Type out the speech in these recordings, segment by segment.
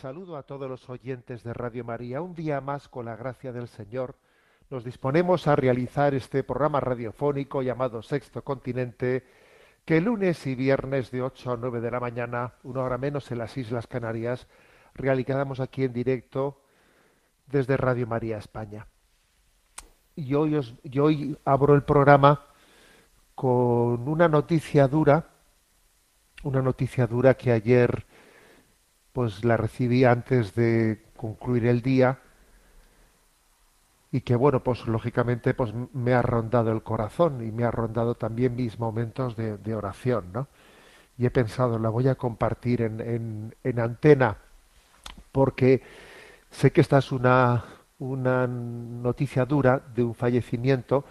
Saludo a todos los oyentes de Radio María. Un día más, con la gracia del Señor, nos disponemos a realizar este programa radiofónico llamado Sexto Continente, que lunes y viernes de 8 a 9 de la mañana, una hora menos en las Islas Canarias, realizamos aquí en directo desde Radio María España. Y hoy, os- hoy abro el programa con una noticia dura, una noticia dura que ayer pues la recibí antes de concluir el día y que bueno pues lógicamente pues me ha rondado el corazón y me ha rondado también mis momentos de, de oración ¿no? y he pensado la voy a compartir en, en- en antena porque sé que esta es una una noticia dura de un fallecimiento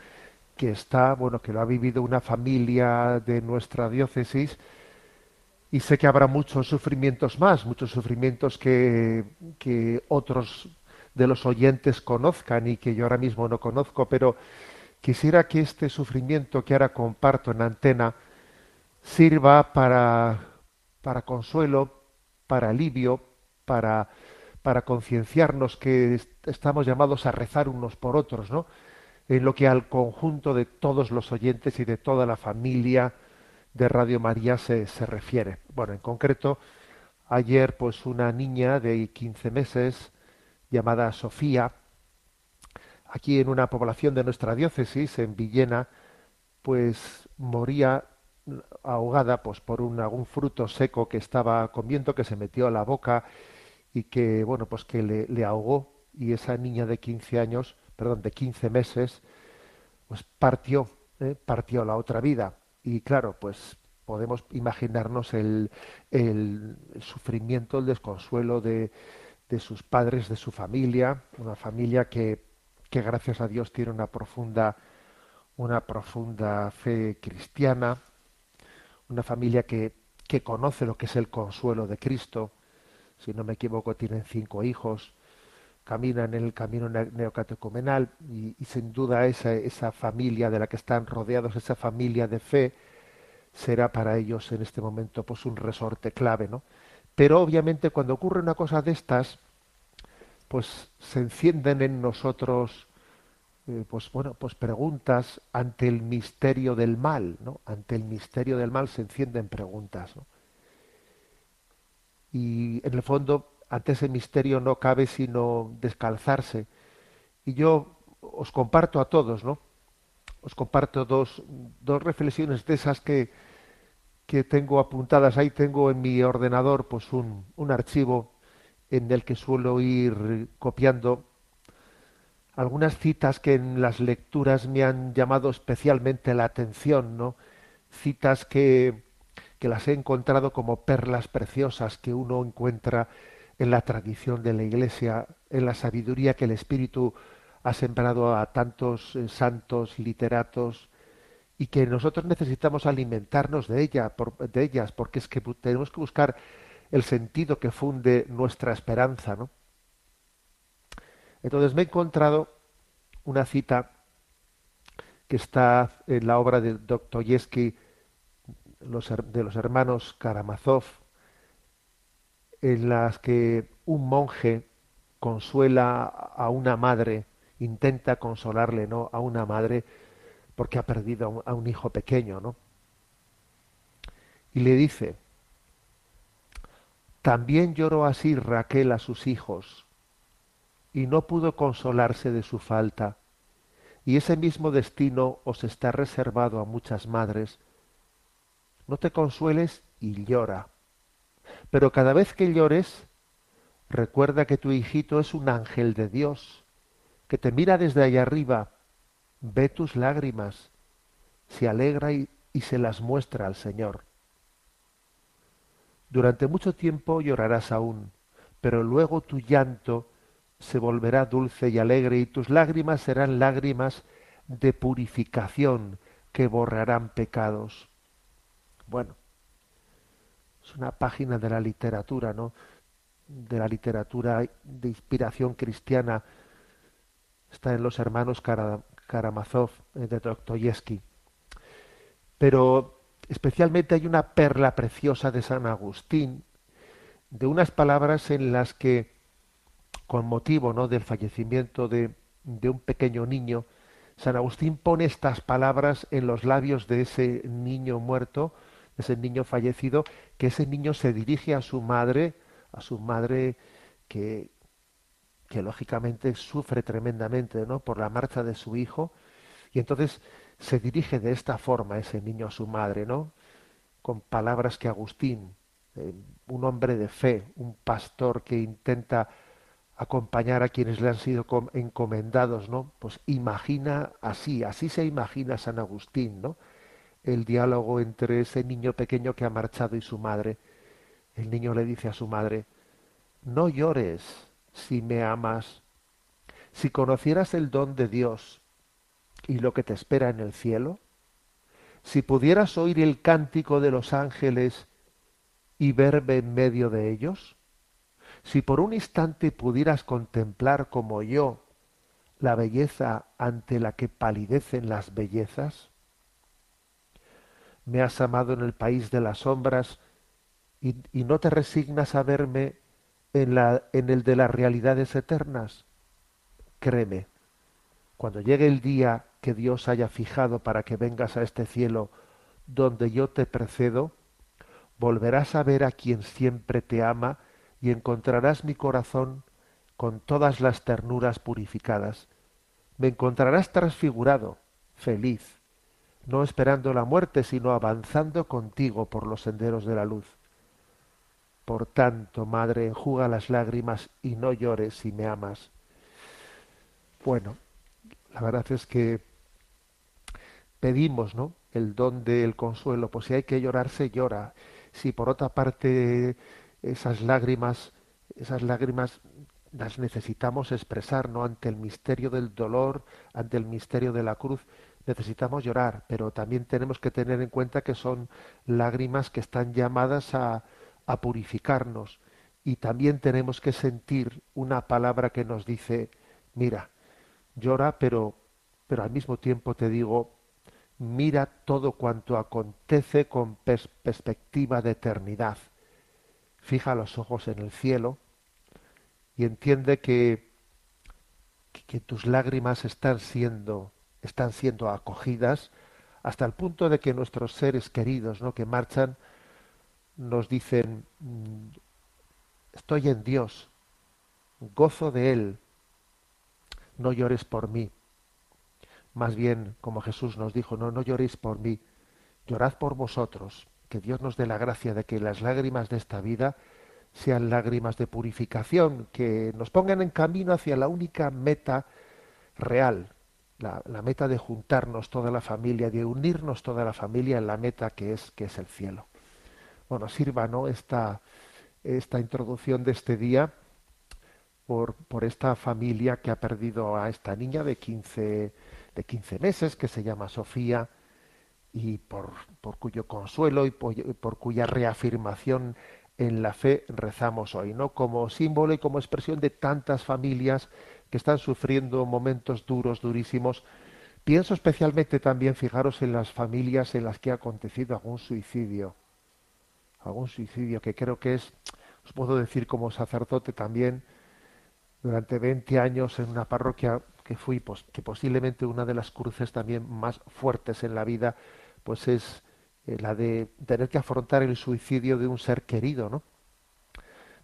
que está bueno que lo ha vivido una familia de nuestra diócesis y sé que habrá muchos sufrimientos más, muchos sufrimientos que, que otros de los oyentes conozcan y que yo ahora mismo no conozco, pero quisiera que este sufrimiento que ahora comparto en antena sirva para, para consuelo, para alivio, para, para concienciarnos que est- estamos llamados a rezar unos por otros, ¿no? En lo que al conjunto de todos los oyentes y de toda la familia de Radio María se, se refiere. Bueno, en concreto, ayer pues una niña de 15 meses llamada Sofía, aquí en una población de nuestra diócesis, en Villena, pues moría ahogada pues por un, algún fruto seco que estaba comiendo, que se metió a la boca y que, bueno, pues que le, le ahogó y esa niña de 15 años, perdón, de 15 meses, pues partió, ¿eh? partió la otra vida. Y claro, pues podemos imaginarnos el, el sufrimiento, el desconsuelo de, de sus padres, de su familia, una familia que, que gracias a Dios tiene una profunda, una profunda fe cristiana, una familia que, que conoce lo que es el consuelo de Cristo. Si no me equivoco, tienen cinco hijos, caminan en el camino ne- neocatecumenal y, y sin duda esa, esa familia de la que están rodeados, esa familia de fe, será para ellos en este momento pues un resorte clave, ¿no? Pero obviamente cuando ocurre una cosa de estas, pues se encienden en nosotros eh, pues bueno, pues preguntas ante el misterio del mal, ¿no? Ante el misterio del mal se encienden preguntas, ¿no? Y en el fondo, ante ese misterio no cabe sino descalzarse. Y yo os comparto a todos, ¿no? Os comparto dos, dos reflexiones de esas que, que tengo apuntadas. Ahí tengo en mi ordenador pues un, un archivo en el que suelo ir copiando algunas citas que en las lecturas me han llamado especialmente la atención, ¿no? Citas que, que las he encontrado como perlas preciosas que uno encuentra en la tradición de la Iglesia, en la sabiduría que el Espíritu ha sembrado a tantos eh, santos, literatos, y que nosotros necesitamos alimentarnos de, ella, de ellas, porque es que tenemos que buscar el sentido que funde nuestra esperanza, ¿no? Entonces me he encontrado una cita que está en la obra de Dostoyevsky, de los hermanos Karamazov, en las que un monje consuela a una madre, intenta consolarle, ¿no? A una madre porque ha perdido a un, a un hijo pequeño, ¿no? Y le dice, también lloró así Raquel a sus hijos, y no pudo consolarse de su falta. y ese mismo destino os está reservado a muchas madres. No te consueles y llora. Pero cada vez que llores, recuerda que tu hijito es un ángel de Dios, que te mira desde allá arriba, ve tus lágrimas, se alegra y, se las muestra al Señor. Durante mucho tiempo llorarás aún, pero luego tu llanto se volverá dulce y alegre y tus lágrimas serán lágrimas de purificación que borrarán pecados. Bueno, es una página de la literatura, ¿no? De la literatura de inspiración cristiana. Está en los hermanos Karamazov eh, de Dostoyevsky. Pero especialmente hay una perla preciosa de San Agustín, de unas palabras en las que, con motivo ¿no? del fallecimiento de, de un pequeño niño, San Agustín pone estas palabras en los labios de ese niño muerto, ese niño fallecido, que ese niño se dirige a su madre, a su madre que, que lógicamente sufre tremendamente ¿no? por la marcha de su hijo, y entonces se dirige de esta forma ese niño a su madre, ¿no? Con palabras que Agustín, eh, un hombre de fe, un pastor que intenta acompañar a quienes le han sido encomendados, ¿no? Pues imagina así, así se imagina San Agustín, ¿no? El diálogo entre ese niño pequeño que ha marchado y su madre. El niño le dice a su madre, no llores si me amas. Si conocieras el don de Dios, y lo que te espera en el cielo? Si pudieras oír el cántico de los ángeles y verme en medio de ellos, si por un instante pudieras contemplar como yo la belleza ante la que palidecen las bellezas, me has amado en el país de las sombras y, no te resignas a verme en, en el de las realidades eternas. Créeme, cuando llegue el día que Dios haya fijado para que vengas a este cielo donde yo te precedo, volverás a ver a quien siempre te ama y encontrarás mi corazón con todas las ternuras purificadas. Me encontrarás transfigurado, feliz, no esperando la muerte, sino avanzando contigo por los senderos de la luz. Por tanto, madre, enjuga las lágrimas y no llores si me amas. Bueno, la verdad es que pedimos, ¿no? El don del consuelo. Pues si hay que llorar, se llora. Si por otra parte esas lágrimas, esas lágrimas las necesitamos expresar, ¿no? Ante el misterio del dolor, ante el misterio de la cruz, necesitamos llorar, pero también tenemos que tener en cuenta que son lágrimas que están llamadas a, a purificarnos. Y también tenemos que sentir una palabra que nos dice, mira, llora, pero, pero al mismo tiempo te digo, mira todo cuanto acontece con perspectiva de eternidad. Fija los ojos en el cielo y entiende que, que tus lágrimas están siendo, están siendo acogidas hasta el punto de que nuestros seres queridos, ¿no? que marchan, nos dicen mm, estoy en Dios, gozo de Él, no llores por mí. Más bien, como Jesús nos dijo, no, no lloréis por mí, llorad por vosotros, que Dios nos dé la gracia de que las lágrimas de esta vida sean lágrimas de purificación, que nos pongan en camino hacia la única meta real, la, meta de juntarnos toda la familia, de unirnos toda la familia en la meta que es, que es el cielo. Bueno, sirva ¿no? esta, esta introducción de este día por, por esta familia que ha perdido a esta niña de 15 de 15 meses que se llama Sofía y por, por cuyo consuelo y por, cuya reafirmación en la fe rezamos hoy, ¿no? Como símbolo y como expresión de tantas familias que están sufriendo momentos duros, durísimos. Pienso especialmente también, fijaros, en las familias en las que ha acontecido algún suicidio. Algún suicidio que creo que es, os puedo decir como sacerdote también, durante 20 años en una parroquia que fui, pues, que posiblemente una de las cruces también más fuertes en la vida, pues es eh, la de tener que afrontar el suicidio de un ser querido, ¿no?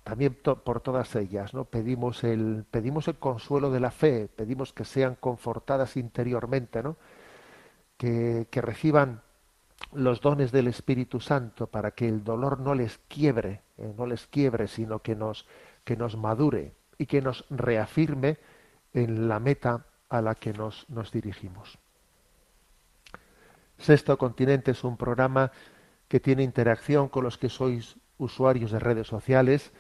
También por todas ellas, ¿no? Pedimos el, pedimos el consuelo de la fe, pedimos que sean confortadas interiormente, ¿no? Que, que reciban los dones del Espíritu Santo para que el dolor no les quiebre, eh, no les quiebre, sino que nos, que nos madure y que nos reafirme en la meta a la que nos, nos dirigimos. Sexto Continente es un programa que tiene interacción con los que sois usuarios de redes sociales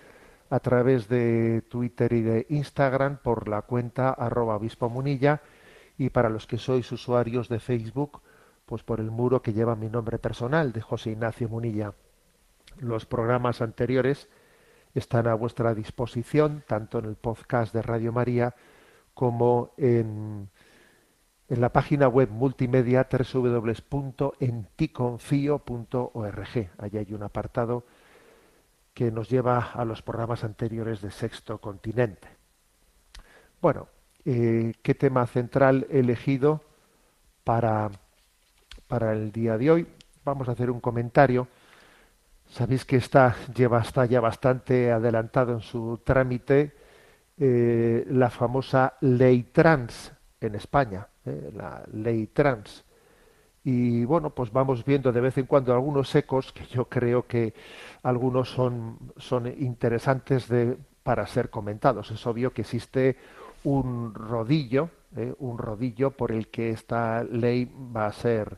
a través de Twitter y de Instagram por la cuenta arroba munilla y para los que sois usuarios de Facebook pues por el muro que lleva mi nombre personal de José Ignacio Munilla. Los programas anteriores están a vuestra disposición tanto en el podcast de Radio María como en, en la página web multimedia www.enticonfio.org. Allí hay un apartado que nos lleva a los programas anteriores de Sexto Continente. Bueno, eh, ¿qué tema central he elegido para para el día de hoy. Vamos a hacer un comentario. Sabéis que está, lleva, está ya bastante adelantado en su trámite eh, la famosa ley trans en España, eh, la ley trans. Y bueno, pues vamos viendo de vez en cuando algunos ecos que yo creo que algunos son, son interesantes de, para ser comentados. Es obvio que existe un rodillo, eh, un rodillo por el que esta ley va a ser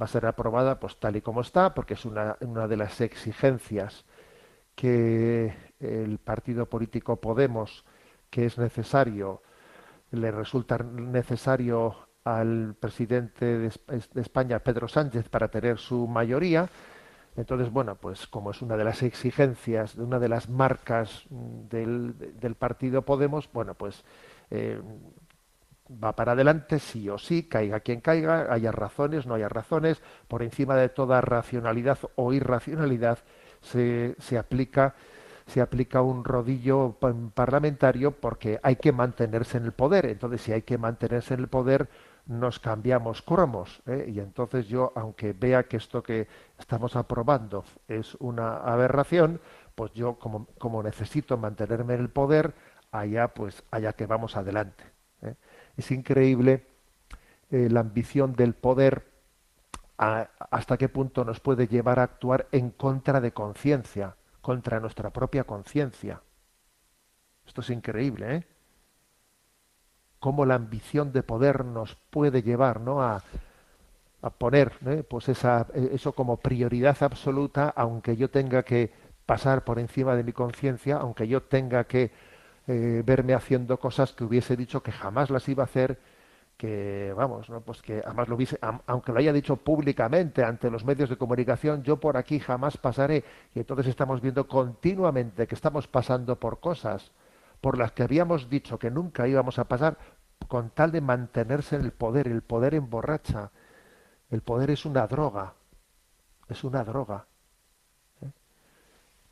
va a ser aprobada pues tal y como está, porque es una, una de las exigencias que el partido político Podemos, que es necesario, le resulta necesario al presidente de, España, Pedro Sánchez, para tener su mayoría. Entonces, bueno, pues como es una de las exigencias, de una de las marcas del, del partido Podemos, bueno, pues eh, va para adelante sí o sí, caiga quien caiga, haya razones, no haya razones, por encima de toda racionalidad o irracionalidad se, se aplica se aplica un rodillo parlamentario porque hay que mantenerse en el poder. Entonces, si hay que mantenerse en el poder, nos cambiamos cromos. ¿eh? Y entonces yo, aunque vea que esto que estamos aprobando es una aberración, pues yo como, como necesito mantenerme en el poder, allá pues allá que vamos adelante. Es increíble eh, la ambición del poder hasta qué punto nos puede llevar a actuar en contra de conciencia, contra nuestra propia conciencia. Esto es increíble, ¿eh? Cómo la ambición de poder nos puede llevar, ¿no? A, poner, pues esa, eso como prioridad absoluta, aunque yo tenga que pasar por encima de mi conciencia, aunque yo tenga que eh, verme haciendo cosas que hubiese dicho que jamás las iba a hacer, que vamos, pues que además lo hubiese, aunque lo haya dicho públicamente ante los medios de comunicación, yo por aquí jamás pasaré. Y entonces estamos viendo continuamente que estamos pasando por cosas por las que habíamos dicho que nunca íbamos a pasar con tal de mantenerse en el poder. El poder emborracha. El poder es una droga. Es una droga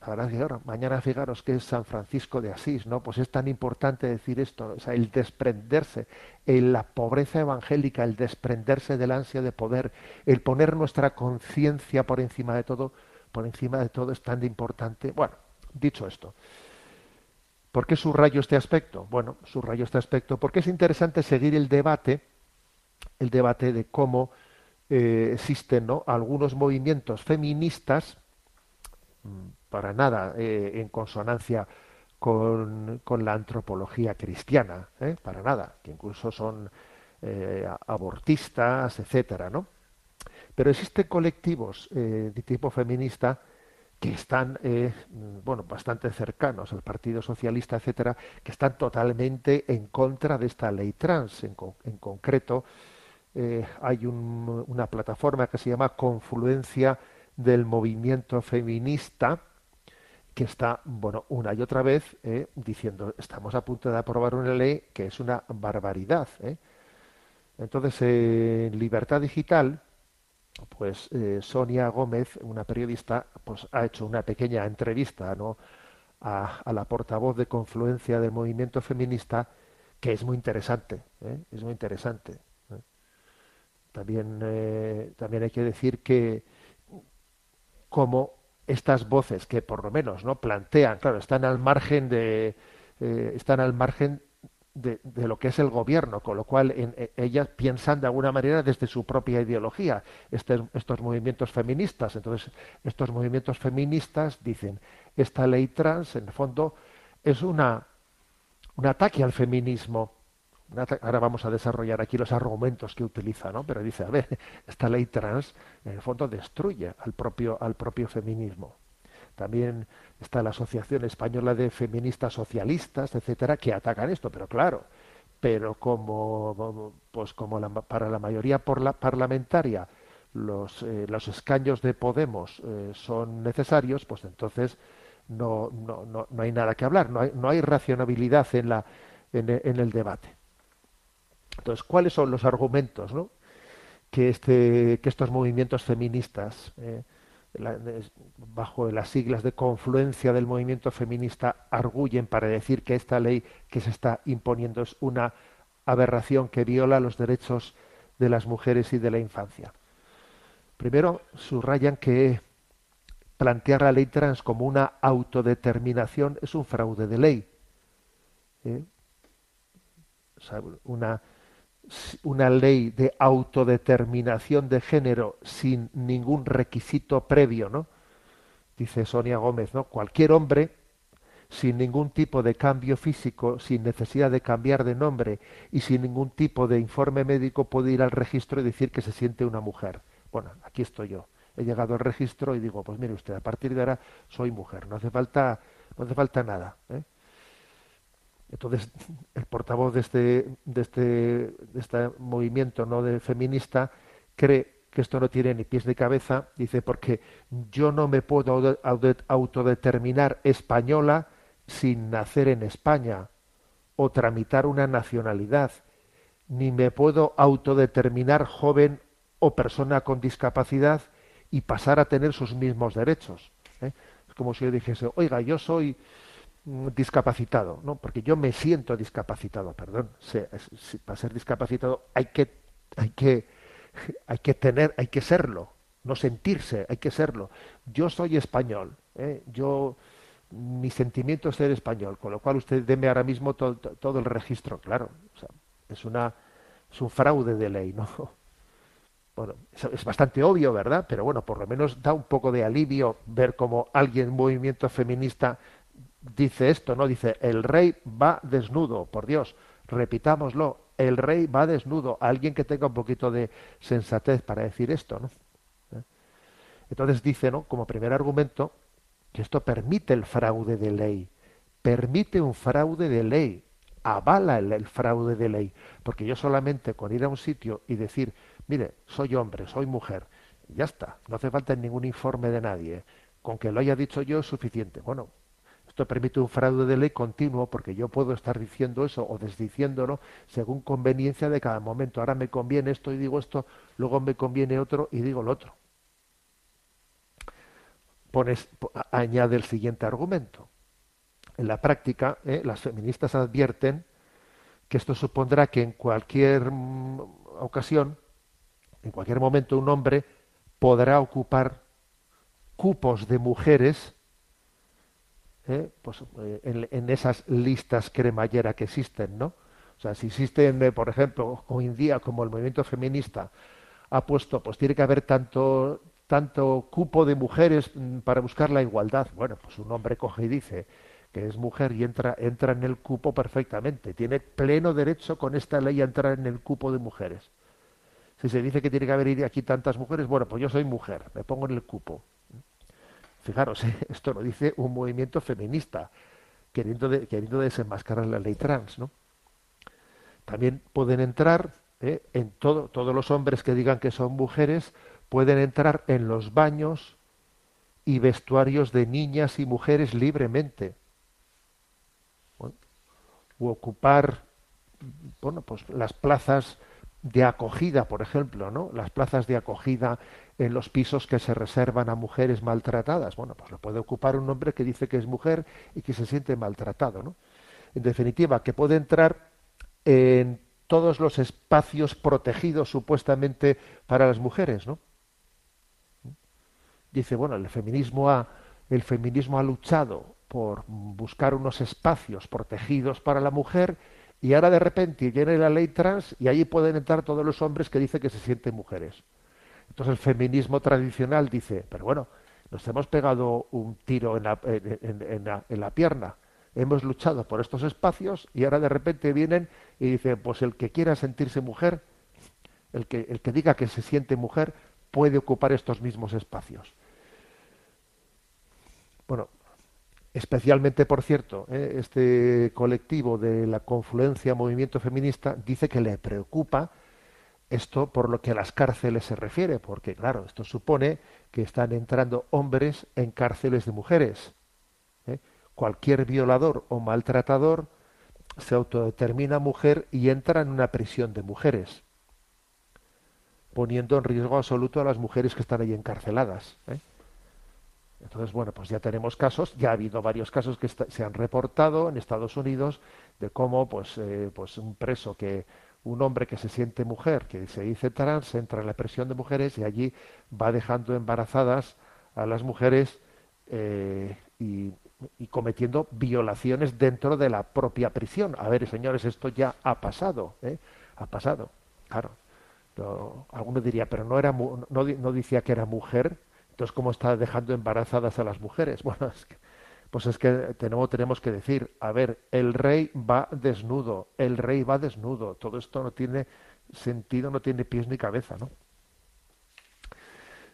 ahora, mañana fijaros que es San Francisco de Asís, ¿no? Pues es tan importante decir esto, o sea, el desprenderse, en la pobreza evangélica, el desprenderse del ansia de poder, el poner nuestra conciencia por encima de todo, por encima de todo es tan importante. Bueno, dicho esto, ¿por qué subrayo este aspecto? Bueno, subrayo este aspecto porque es interesante seguir el debate, el debate de cómo eh, existen ¿no? algunos movimientos feministas, mm, para nada eh, en consonancia con, la antropología cristiana, ¿eh? para nada, que incluso son abortistas, etcétera, ¿no? Pero existen colectivos de tipo feminista que están, bueno, bastante cercanos al Partido Socialista, etcétera, que están totalmente en contra de esta ley trans. En, concreto, hay una plataforma que se llama Confluencia del Movimiento Feminista, que está, bueno, una y otra vez eh, diciendo, estamos a punto de aprobar una ley que es una barbaridad. Eh". Entonces, en Libertad Digital, pues eh, Sonia Gómez, una periodista, pues ha hecho una pequeña entrevista a, la portavoz de confluencia del movimiento feminista, que es muy interesante, es muy interesante. También, también hay que decir que como estas voces que por lo menos no plantean, claro, están al margen de eh, están al margen de, lo que es el gobierno, con lo cual en, e, ellas piensan de alguna manera desde su propia ideología, este, estos movimientos feministas. Entonces, estos movimientos feministas dicen, esta ley trans, en el fondo, es una, un ataque al feminismo. Ahora vamos a desarrollar aquí los argumentos que utiliza, ¿no? Pero dice, a ver, esta ley trans, en el fondo, destruye al propio, al propio feminismo. También está la Asociación Española de Feministas Socialistas, etcétera, que atacan esto, pero claro, pero como pues como para la mayoría por la parlamentaria los, eh, los escaños de Podemos eh, son necesarios, pues entonces no, no, no, no, hay nada que hablar, no hay, no hay racionabilidad en, la, en, en, el debate. Entonces, ¿cuáles son los argumentos que, este, que estos movimientos feministas eh, bajo las siglas de confluencia del movimiento feminista arguyen para decir que esta ley que se está imponiendo es una aberración que viola los derechos de las mujeres y de la infancia. Primero, subrayan que plantear la ley trans como una autodeterminación es un fraude de ley. ¿eh? una, una ley de autodeterminación de género sin ningún requisito previo, ¿no? Dice Sonia Gómez, ¿no? Cualquier hombre sin ningún tipo de cambio físico, sin necesidad de cambiar de nombre y sin ningún tipo de informe médico puede ir al registro y decir que se siente una mujer. Bueno, aquí estoy yo. He llegado al registro y digo, pues mire usted, a partir de ahora soy mujer. No hace falta, no hace falta nada. ¿eh? Entonces, el portavoz de este, de este, de este movimiento no de feminista cree que esto no tiene ni pies ni cabeza, dice, porque yo no me puedo autodeterminar española sin nacer en España o tramitar una nacionalidad, ni me puedo autodeterminar joven o persona con discapacidad y pasar a tener sus mismos derechos. ¿eh? Es como si yo dijese, oiga, yo soy discapacitado, ¿no? Porque yo me siento discapacitado, perdón. para ser discapacitado hay que, hay que, hay que tener, hay que serlo, no sentirse, hay que serlo. Yo soy español, ¿eh? yo mi sentimiento es ser español, con lo cual usted deme ahora mismo todo, el registro, claro. es una es un fraude de ley, ¿no? Bueno, es, bastante obvio, ¿verdad? Pero bueno, por lo menos da un poco de alivio ver cómo alguien, movimiento feminista, dice esto, ¿no? Dice, el rey va desnudo, por Dios, repitámoslo, el rey va desnudo. Alguien que tenga un poquito de sensatez para decir esto, ¿no? ¿Eh? Entonces dice, ¿no? Como primer argumento, que esto permite el fraude de ley, permite un fraude de ley, avala el, fraude de ley, porque yo solamente con ir a un sitio y decir, mire, soy hombre, soy mujer, ya está, no hace falta ningún informe de nadie, con que lo haya dicho yo es suficiente. Bueno, esto permite un fraude de ley continuo porque yo puedo estar diciendo eso o desdiciéndolo según conveniencia de cada momento. Ahora me conviene esto y digo esto, luego me conviene otro y digo lo otro. Añade el siguiente argumento. En la práctica, ¿eh? las feministas advierten que esto supondrá que en cualquier mm, ocasión, en cualquier momento, un hombre podrá ocupar cupos de mujeres ¿eh? pues, eh, en, esas listas cremallera que existen, ¿no? O sea, si existen, eh, por ejemplo, hoy en día como el movimiento feminista ha puesto, pues tiene que haber tanto tanto cupo de mujeres mm, para buscar la igualdad. Bueno, pues un hombre coge y dice que es mujer y entra entra en el cupo perfectamente. Tiene pleno derecho con esta ley a entrar en el cupo de mujeres. Si se dice que tiene que haber aquí tantas mujeres, bueno, pues yo soy mujer, me pongo en el cupo. Fijaros, esto lo dice un movimiento feminista, queriendo, queriendo desenmascarar la ley trans, ¿no? También pueden entrar ¿eh? en todo, todos los hombres que digan que son mujeres, pueden entrar en los baños y vestuarios de niñas y mujeres libremente. O ocupar bueno, pues las plazas de acogida, por ejemplo, ¿no? Las plazas de acogida en los pisos que se reservan a mujeres maltratadas. Bueno, pues lo puede ocupar un hombre que dice que es mujer y que se siente maltratado, ¿no? En definitiva, que puede entrar en todos los espacios protegidos supuestamente para las mujeres, ¿no? dice, bueno, el feminismo ha, el feminismo ha luchado por buscar unos espacios protegidos para la mujer y ahora de repente viene la ley trans y allí pueden entrar todos los hombres que dicen que se sienten mujeres. Entonces el feminismo tradicional dice, pero bueno, nos hemos pegado un tiro en la, en la pierna, hemos luchado por estos espacios y ahora de repente vienen y dicen, pues el que quiera sentirse mujer, el que, el que diga que se siente mujer, puede ocupar estos mismos espacios. Bueno, especialmente, por cierto, ¿eh? este colectivo de la confluencia movimiento feminista dice que le preocupa esto por lo que a las cárceles se refiere, porque claro, esto supone que están entrando hombres en cárceles de mujeres. ¿eh? Cualquier violador o maltratador se autodetermina mujer y entra en una prisión de mujeres, poniendo en riesgo absoluto a las mujeres que están ahí encarceladas. ¿eh? Entonces, bueno, pues ya tenemos casos, ya ha habido varios casos que se han reportado en Estados Unidos de cómo, pues, eh, pues un preso que, un hombre que se siente mujer, que se dice trans, entra en la prisión de mujeres y allí va dejando embarazadas a las mujeres eh, y, cometiendo violaciones dentro de la propia prisión. A ver, señores, esto ya ha pasado, ¿eh? ha pasado, claro. alguno diría, pero no era, no, no decía que era mujer, entonces, ¿cómo está dejando embarazadas a las mujeres? Bueno, pues es que tenemos, tenemos que decir, a ver, el rey va desnudo, el rey va desnudo, todo esto no tiene sentido, no tiene pies ni cabeza, ¿no?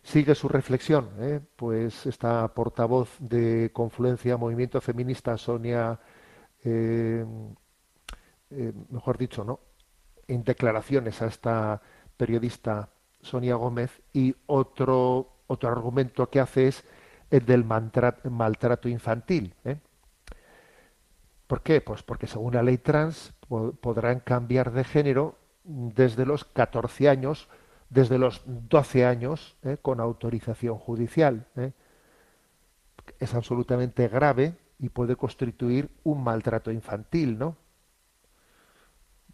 Sigue su reflexión, ¿eh? pues esta portavoz de Confluencia Movimiento Feminista, Sonia, eh, eh, mejor dicho, ¿no? En declaraciones a esta periodista Sonia Gómez y otro otro argumento que hace es el del maltrato infantil. ¿eh? ¿Por qué? Pues porque según la ley trans podrán cambiar de género desde los 14 años, desde los 12 años, ¿eh? con autorización judicial. ¿eh? Es absolutamente grave y puede constituir un maltrato infantil, ¿no?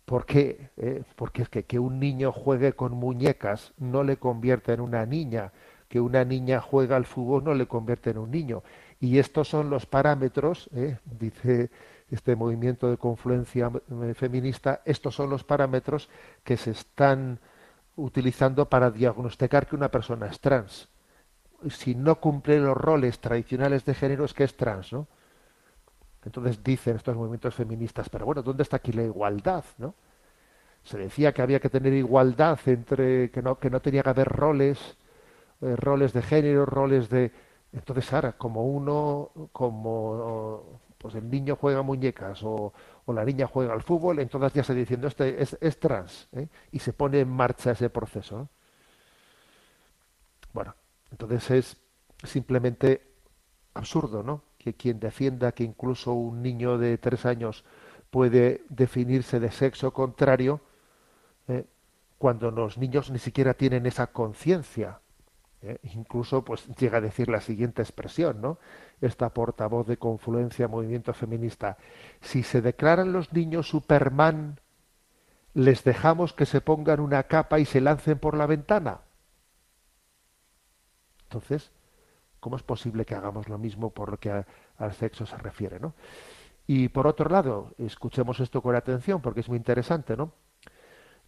¿Por qué? Porque es que que un niño juegue con muñecas no le convierte en una niña, que una niña juega al fútbol no le convierte en un niño. Y estos son los parámetros, ¿eh? dice este movimiento de confluencia eh, feminista, estos son los parámetros que se están utilizando para diagnosticar que una persona es trans. Si no cumple los roles tradicionales de género es que es trans, ¿no? Entonces dicen estos movimientos feministas, pero bueno, ¿dónde está aquí la igualdad, no? Se decía que había que tener igualdad entre que no que no tenía que haber roles eh, roles de género, roles de... Entonces ahora, como uno, como pues el niño juega muñecas o, la niña juega al fútbol, entonces ya se diciendo, este es, trans, ¿eh? y se pone en marcha ese proceso. Bueno, entonces es simplemente absurdo, ¿no? Que quien defienda que incluso un niño de tres años puede definirse de sexo contrario, ¿eh? cuando los niños ni siquiera tienen esa conciencia ¿eh? Incluso pues llega a decir la siguiente expresión, ¿no? Esta portavoz de confluencia movimiento feminista. Si se declaran los niños Superman, les dejamos que se pongan una capa y se lancen por la ventana. Entonces, ¿cómo es posible que hagamos lo mismo por lo que al sexo se refiere, ¿no? Y por otro lado, escuchemos esto con atención porque es muy interesante, ¿no?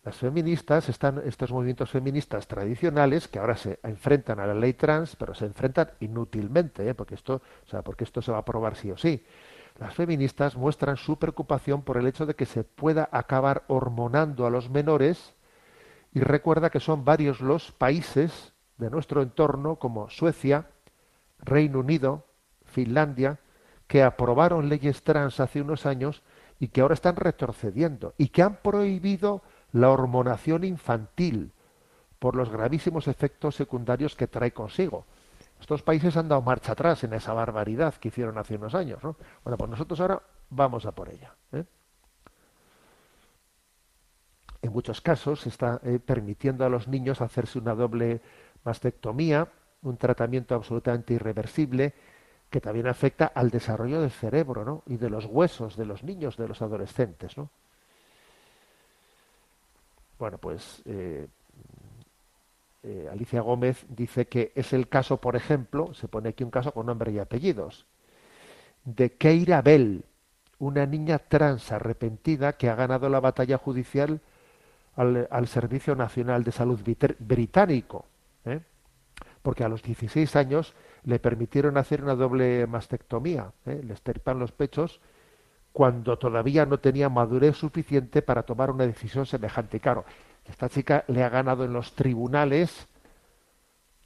Las feministas están, estos movimientos feministas tradicionales que ahora se enfrentan a la ley trans, pero se enfrentan inútilmente, ¿eh? porque esto, o sea, porque esto se va a aprobar sí o sí. Las feministas muestran su preocupación por el hecho de que se pueda acabar hormonando a los menores y recuerda que son varios los países de nuestro entorno como Suecia, Reino Unido, Finlandia, que aprobaron leyes trans hace unos años y que ahora están retrocediendo y que han prohibido la hormonación infantil por los gravísimos efectos secundarios que trae consigo. Estos países han dado marcha atrás en esa barbaridad que hicieron hace unos años. ¿no? Bueno, pues nosotros ahora vamos a por ella. ¿eh? En muchos casos se está eh, permitiendo a los niños hacerse una doble mastectomía, un tratamiento absolutamente irreversible que también afecta al desarrollo del cerebro ¿no? y de los huesos de los niños, de los adolescentes. ¿no? Bueno, pues eh, eh, Alicia Gómez dice que es el caso, por ejemplo, se pone aquí un caso con nombre y apellidos, de Keira Bell, una niña trans arrepentida que ha ganado la batalla judicial al, Servicio Nacional de Salud británico, ¿eh? porque a los 16 años le permitieron hacer una doble mastectomía, ¿eh? le estirpan los pechos cuando todavía no tenía madurez suficiente para tomar una decisión semejante. claro, esta chica le ha ganado en los tribunales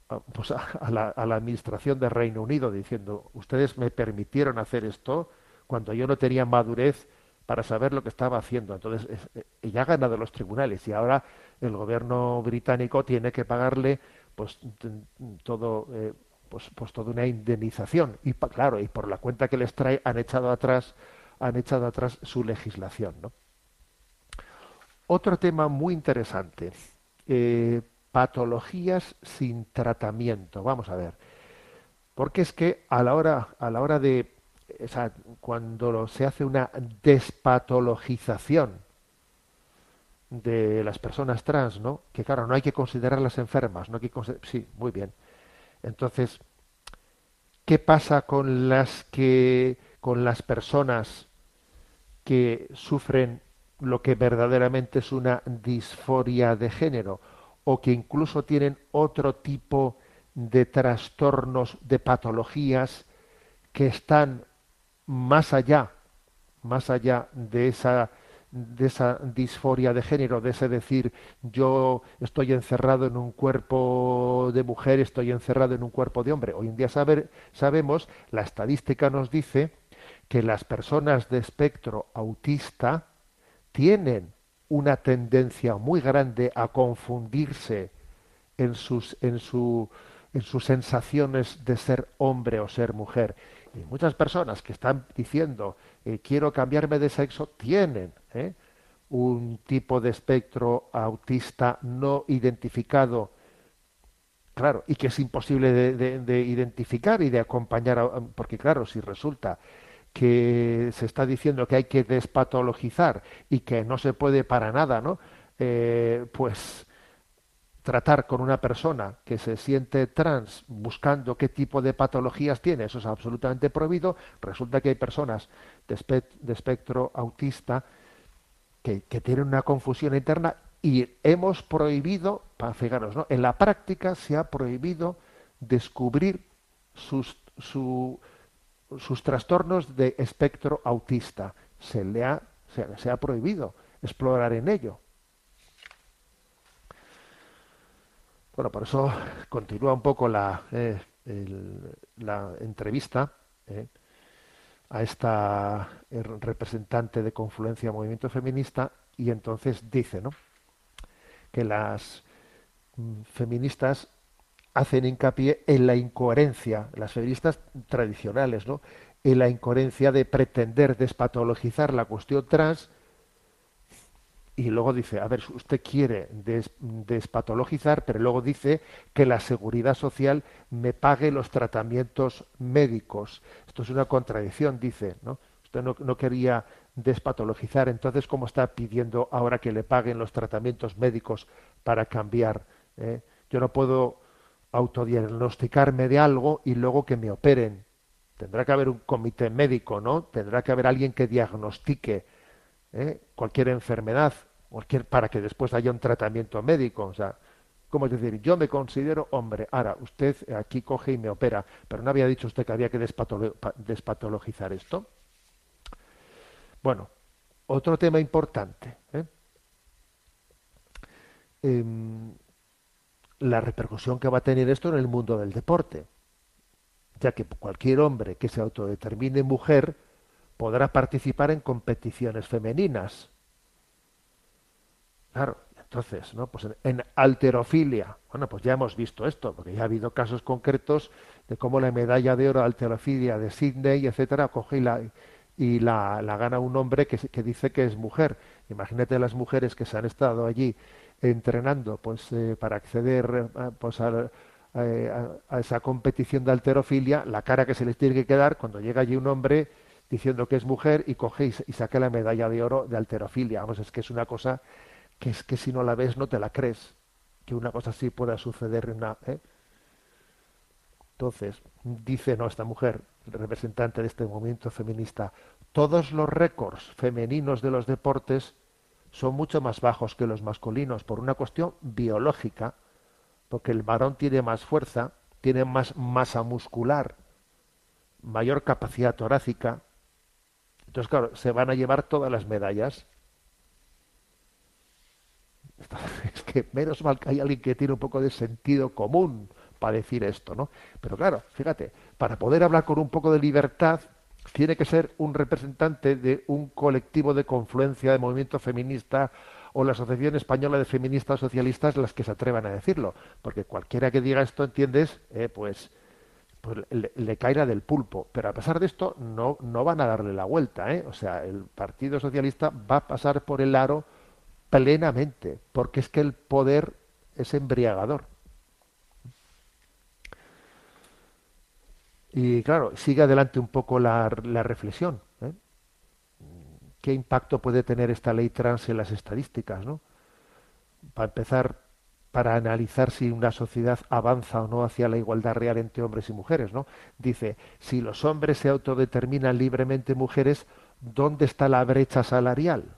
ah, pues a, la, administración del Reino Unido diciendo, ustedes me permitieron hacer esto cuando yo no tenía madurez para saber lo que estaba haciendo. Entonces, eh, ella ha ganado los tribunales y ahora el gobierno británico tiene que pagarle pues todo eh, pues, pues toda una indemnización y claro y por la cuenta que les trae han echado atrás han echado atrás su legislación ¿no? otro tema muy interesante eh, patologías sin tratamiento vamos a ver porque es que a la hora a la hora de cuando se hace una despatologización de las personas trans, ¿no? Que claro, no hay que considerarlas enfermas, no hay que sí, muy bien. Entonces, ¿qué pasa con las que con las personas que sufren lo que verdaderamente es una disforia de género o que incluso tienen otro tipo de trastornos, de patologías que están más allá, más allá de esa de esa disforia de género, de ese decir yo estoy encerrado en un cuerpo de mujer, estoy encerrado en un cuerpo de hombre. Hoy en día saber, sabemos, la estadística nos dice que las personas de espectro autista tienen una tendencia muy grande a confundirse en sus, en su, en sus sensaciones de ser hombre o ser mujer. Y muchas personas que están diciendo eh, quiero cambiarme de sexo tienen ¿eh? un tipo de espectro autista no identificado, claro, y que es imposible de, identificar y de acompañar, porque claro, si resulta que se está diciendo que hay que despatologizar y que no se puede para nada, ¿no? Eh, pues tratar con una persona que se siente trans buscando qué tipo de patologías tiene, eso es absolutamente prohibido. Resulta que hay personas de, espectro autista que, tienen una confusión interna y hemos prohibido, para fijaros, ¿no? en la práctica se ha prohibido descubrir sus, sus trastornos de espectro autista. Se le ha, se ha prohibido explorar en ello. Bueno, por eso continúa un poco la, eh, la entrevista eh, a esta eh, representante de Confluencia Movimiento Feminista y entonces dice ¿no? que las mm, feministas hacen hincapié en la incoherencia, las feministas tradicionales, ¿no? en la incoherencia de pretender despatologizar la cuestión trans y luego dice, a ver, usted quiere despatologizar, pero luego dice que la seguridad social me pague los tratamientos médicos. Esto es una contradicción, dice, ¿no? Usted no, quería despatologizar, entonces, ¿cómo está pidiendo ahora que le paguen los tratamientos médicos para cambiar? Eh? Yo no puedo autodiagnosticarme de algo y luego que me operen. Tendrá que haber un comité médico, ¿no? Tendrá que haber alguien que diagnostique ¿eh? cualquier enfermedad, cualquier, para que después haya un tratamiento médico. O sea, como es decir, yo me considero hombre. Ahora, usted aquí coge y me opera, pero no había dicho usted que había que despatologizar esto. Bueno, otro tema importante. ¿eh? Em, la repercusión que va a tener esto en el mundo del deporte, ya que cualquier hombre que se autodetermine mujer podrá participar en competiciones femeninas. Claro, entonces, ¿no? Pues en, alterofilia, bueno, pues ya hemos visto esto, porque ya ha habido casos concretos de cómo la medalla de oro alterofilia de Sydney, etcétera, coge y la, y la, gana un hombre que, que, dice que es mujer. Imagínate las mujeres que se han estado allí entrenando pues eh, para acceder eh, pues a, a, esa competición de alterofilia, la cara que se les tiene que quedar cuando llega allí un hombre diciendo que es mujer y coge y, saque la medalla de oro de alterofilia. Vamos, es que es una cosa que es que si no la ves no te la crees. que una cosa así pueda suceder en una. ¿eh? Entonces, dice no esta mujer, representante de este movimiento feminista, todos los récords femeninos de los deportes son mucho más bajos que los masculinos por una cuestión biológica, porque el varón tiene más fuerza, tiene más masa muscular, mayor capacidad torácica. Entonces, claro, se van a llevar todas las medallas. Es que menos mal que hay alguien que tiene un poco de sentido común para decir esto, ¿no? Pero claro, fíjate, para poder hablar con un poco de libertad, tiene que ser un representante de un colectivo de confluencia de movimiento feminista o la Asociación Española de Feministas Socialistas las que se atrevan a decirlo, porque cualquiera que diga esto, ¿entiendes? Eh, pues, pues le, le, caerá del pulpo. Pero a pesar de esto, no, no van a darle la vuelta, ¿eh? O sea, el Partido Socialista va a pasar por el aro plenamente, porque es que el poder es embriagador. Y claro, sigue adelante un poco la, la reflexión. ¿eh? ¿Qué impacto puede tener esta ley trans en las estadísticas? ¿no? Para empezar, para analizar si una sociedad avanza o no hacia la igualdad real entre hombres y mujeres. ¿no? Dice, si los hombres se autodeterminan libremente mujeres, ¿dónde está la brecha salarial?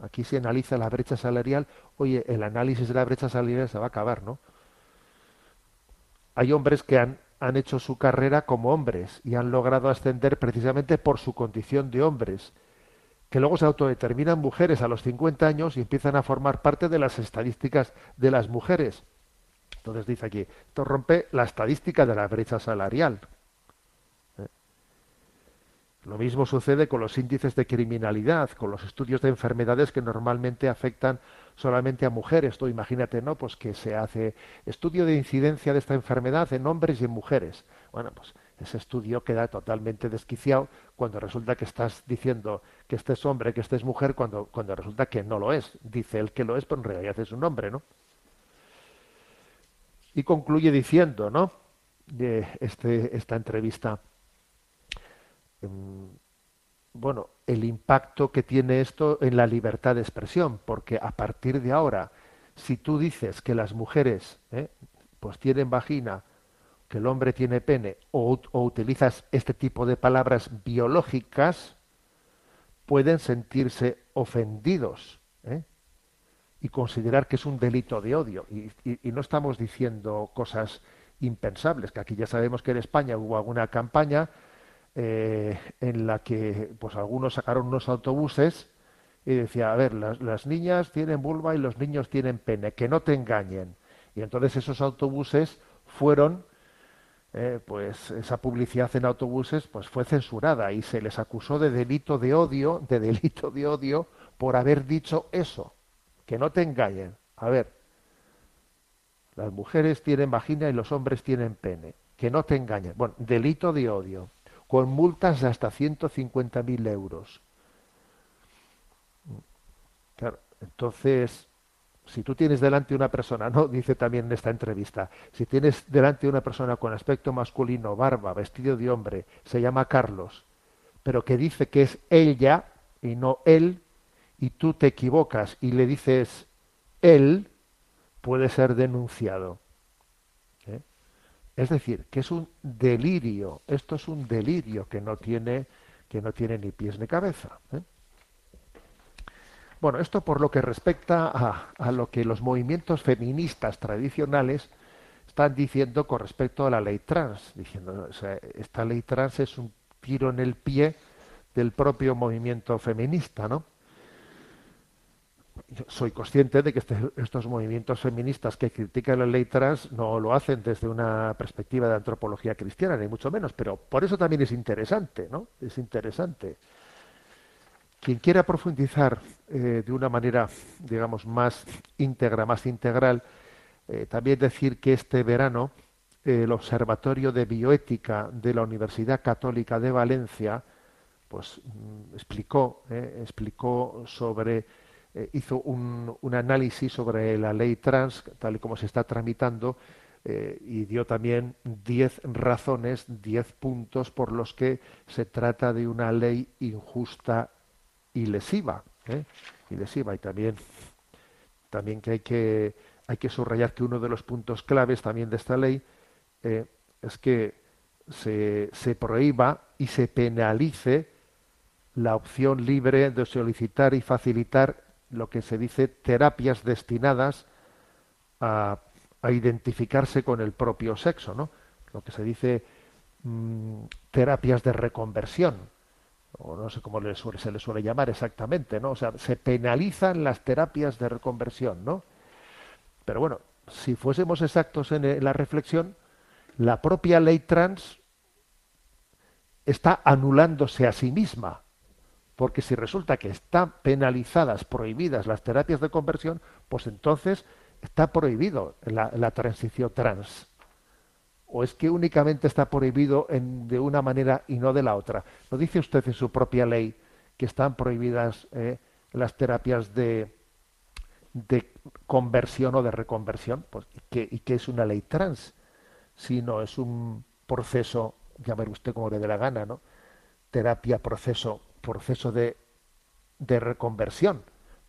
Aquí se analiza la brecha salarial. Oye, el análisis de la brecha salarial se va a acabar, ¿no? Hay hombres que han han hecho su carrera como hombres y han logrado ascender precisamente por su condición de hombres, que luego se autodeterminan mujeres a los 50 años y empiezan a formar parte de las estadísticas de las mujeres. Entonces dice aquí, esto rompe la estadística de la brecha salarial. Lo mismo sucede con los índices de criminalidad, con los estudios de enfermedades que normalmente afectan solamente a mujeres. Tú imagínate, ¿no? Pues que se hace estudio de incidencia de esta enfermedad en hombres y en mujeres. Bueno, pues ese estudio queda totalmente desquiciado cuando resulta que estás diciendo que este es hombre, que este es mujer, cuando, cuando resulta que no lo es. Dice él que lo es, pero en realidad es un hombre, ¿no? Y concluye diciendo, ¿no? De este, esta entrevista. Em, bueno, el impacto que tiene esto en la libertad de expresión, porque a partir de ahora, si tú dices que las mujeres ¿eh? pues tienen vagina, que el hombre tiene pene, o, utilizas este tipo de palabras biológicas, pueden sentirse ofendidos ¿eh? y considerar que es un delito de odio. Y no estamos diciendo cosas impensables, que aquí ya sabemos que en España hubo alguna campaña eh, en la que pues algunos sacaron unos autobuses y decía, a ver, las, niñas tienen vulva y los niños tienen pene, que no te engañen. Y entonces esos autobuses fueron, eh, pues esa publicidad en autobuses pues fue censurada y se les acusó de delito de odio, de delito de odio por haber dicho eso, que no te engañen. A ver, las mujeres tienen vagina y los hombres tienen pene, que no te engañen. Bueno, delito de odio con multas de hasta 150.000 euros. Entonces, si tú tienes delante una persona, no dice también en esta entrevista, si tienes delante una persona con aspecto masculino, barba, vestido de hombre, se llama Carlos, pero que dice que es ella y no él, y tú te equivocas y le dices él, puede ser denunciado. Es decir, que es un delirio, esto es un delirio que no tiene, que no tiene ni pies ni cabeza. ¿eh? Bueno, esto por lo que respecta a, a, lo que los movimientos feministas tradicionales están diciendo con respecto a la ley trans, diciendo, o esta ley trans es un tiro en el pie del propio movimiento feminista, ¿no? Soy consciente de que este, estos movimientos feministas que critican la ley trans no lo hacen desde una perspectiva de antropología cristiana, ni mucho menos, pero por eso también es interesante, ¿no? Es interesante. Quien quiera profundizar eh, de una manera, digamos, más íntegra, más integral, eh, también decir que este verano eh, el Observatorio de Bioética de la Universidad Católica de Valencia, pues mm, explicó, explicó sobre eh, hizo un, un, análisis sobre la ley trans, tal y como se está tramitando, eh, y dio también diez razones, diez puntos por los que se trata de una ley injusta y lesiva. ¿eh? Y lesiva. Y también, también que hay que hay que subrayar que uno de los puntos claves también de esta ley es que se, se prohíba y se penalice la opción libre de solicitar y facilitar lo que se dice terapias destinadas a, identificarse con el propio sexo, ¿no? Lo que se dice mm, terapias de reconversión, o no sé cómo se le suele llamar exactamente, ¿no? O sea, se penalizan las terapias de reconversión, ¿no? Pero bueno, si fuésemos exactos en la reflexión, la propia ley trans está anulándose a sí misma porque si resulta que están penalizadas, prohibidas las terapias de conversión, pues entonces está prohibido la, transición trans. ¿O es que únicamente está prohibido de una manera y no de la otra? ¿No dice usted en su propia ley que están prohibidas eh, las terapias de, conversión o de reconversión? Pues, ¿Y qué es una ley trans? Si no es un proceso, llamar usted como le dé la gana, ¿no? Terapia, proceso proceso de, de reconversión,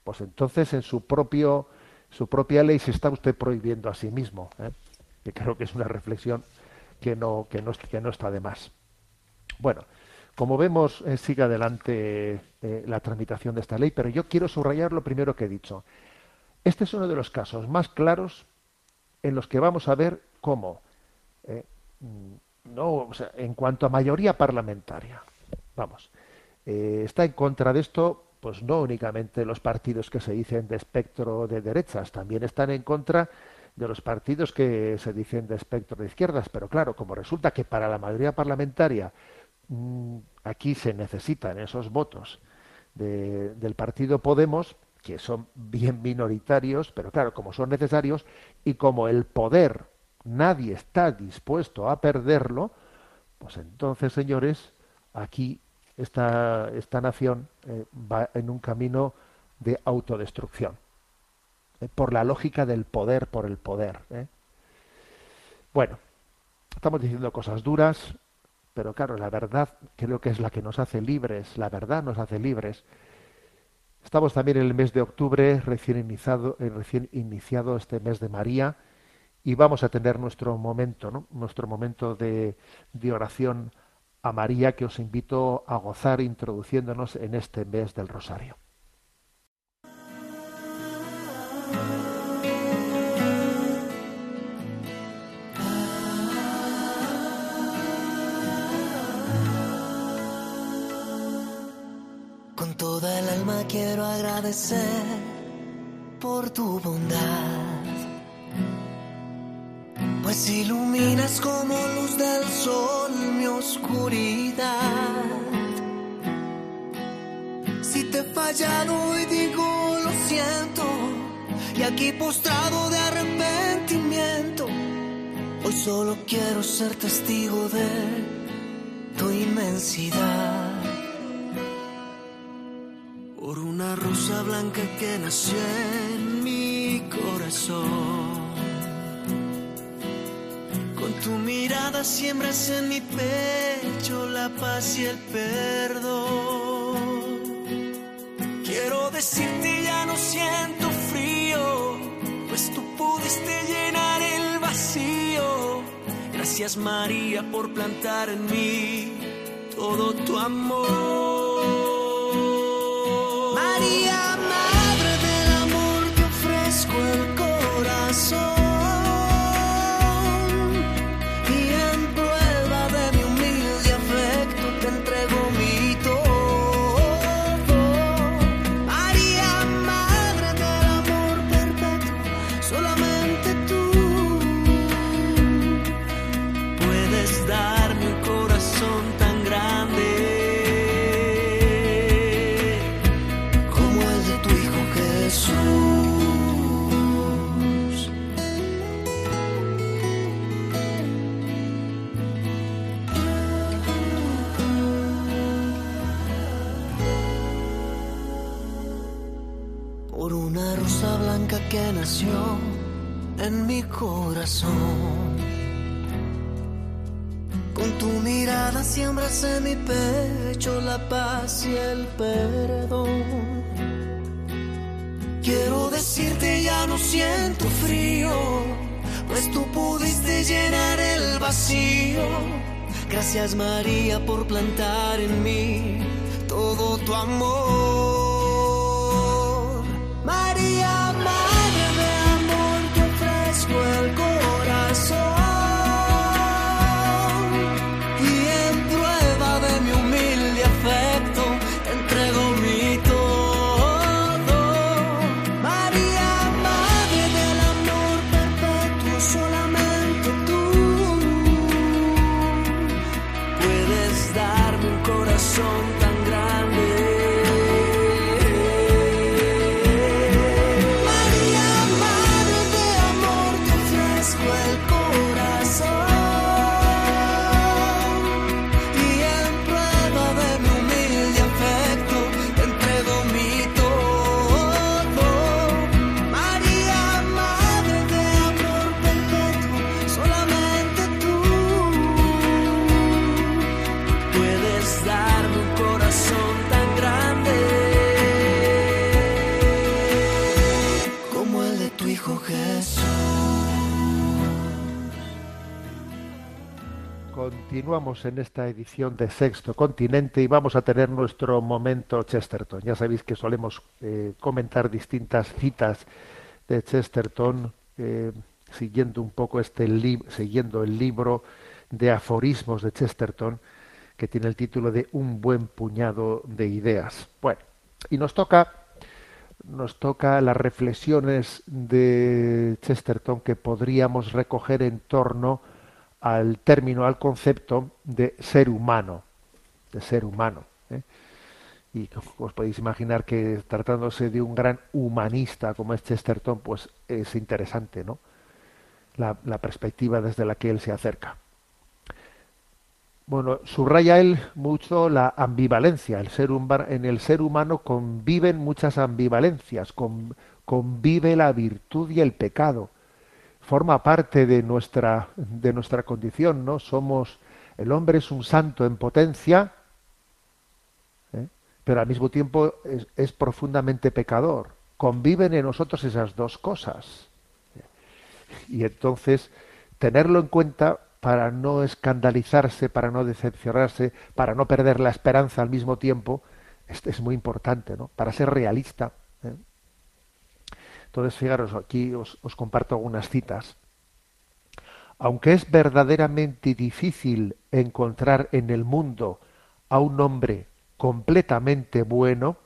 pues entonces en su propio su propia ley se está usted prohibiendo a sí mismo. ¿eh? Que creo que es una reflexión que no, que no, que no está de más. Bueno, como vemos, eh, sigue adelante eh, la tramitación de esta ley, pero yo quiero subrayar lo primero que he dicho. Este es uno de los casos más claros en los que vamos a ver cómo, no, en cuanto a mayoría parlamentaria, vamos, eh, está en contra de esto, pues no únicamente los partidos que se dicen de espectro de derechas, también están en contra de los partidos que se dicen de espectro de izquierdas. Pero claro, como resulta que para la mayoría parlamentaria mm, aquí se necesitan esos votos del partido Podemos, que son bien minoritarios, pero claro, como son necesarios y como el poder nadie está dispuesto a perderlo, pues entonces, señores, aquí esta, esta nación eh, va en un camino de autodestrucción, eh, por la lógica del poder por el poder. ¿eh? Bueno, estamos diciendo cosas duras, pero claro, la verdad creo que es la que nos hace libres, la verdad nos hace libres. Estamos también en el mes de octubre, recién iniciado, recién iniciado este mes de María, y vamos a tener nuestro momento, ¿no? nuestro momento de, de oración a María que os invito a gozar introduciéndonos en este mes del Rosario. Con toda el alma quiero agradecer por tu bondad pues iluminas como luz del sol oscuridad. Si te he fallado digo lo siento, y aquí postrado de arrepentimiento, hoy solo quiero ser testigo de tu inmensidad. Por una rosa blanca que nació en mi corazón tu mirada siembras en mi pecho la paz y el perdón. Quiero decirte ya no siento frío, pues tú pudiste llenar el vacío. Gracias María por plantar en mí todo tu amor. En mi corazón. Con tu mirada siembras en mi pecho la paz y el perdón. Quiero decirte ya no siento frío, pues tú pudiste llenar el vacío. Gracias María por plantar en mí todo tu amor. Continuamos en esta edición de Sexto Continente y vamos a tener nuestro momento Chesterton. Ya sabéis que solemos eh, comentar distintas citas de Chesterton eh, siguiendo un poco este siguiendo el libro de aforismos de Chesterton que tiene el título de Un buen puñado de ideas. Bueno, y nos toca nos toca las reflexiones de Chesterton que podríamos recoger en torno al término, al concepto de ser humano, de ser humano. ¿eh? Y os podéis imaginar que tratándose de un gran humanista como es Chesterton, pues es interesante, ¿no? La, perspectiva desde la que él se acerca. Bueno, subraya él mucho la ambivalencia. El ser en el ser humano conviven muchas ambivalencias, con- convive la virtud y el pecado. Forma parte de nuestra, de nuestra condición, ¿no? Somos, el hombre es un santo en potencia, ¿eh? pero al mismo tiempo es, profundamente pecador. Conviven en nosotros esas dos cosas. Y entonces, tenerlo en cuenta para no escandalizarse, para no decepcionarse, para no perder la esperanza al mismo tiempo, es muy importante, ¿no? Para ser realista. Entonces, fijaros, aquí os comparto algunas citas. Aunque es verdaderamente difícil encontrar en el mundo a un hombre completamente bueno,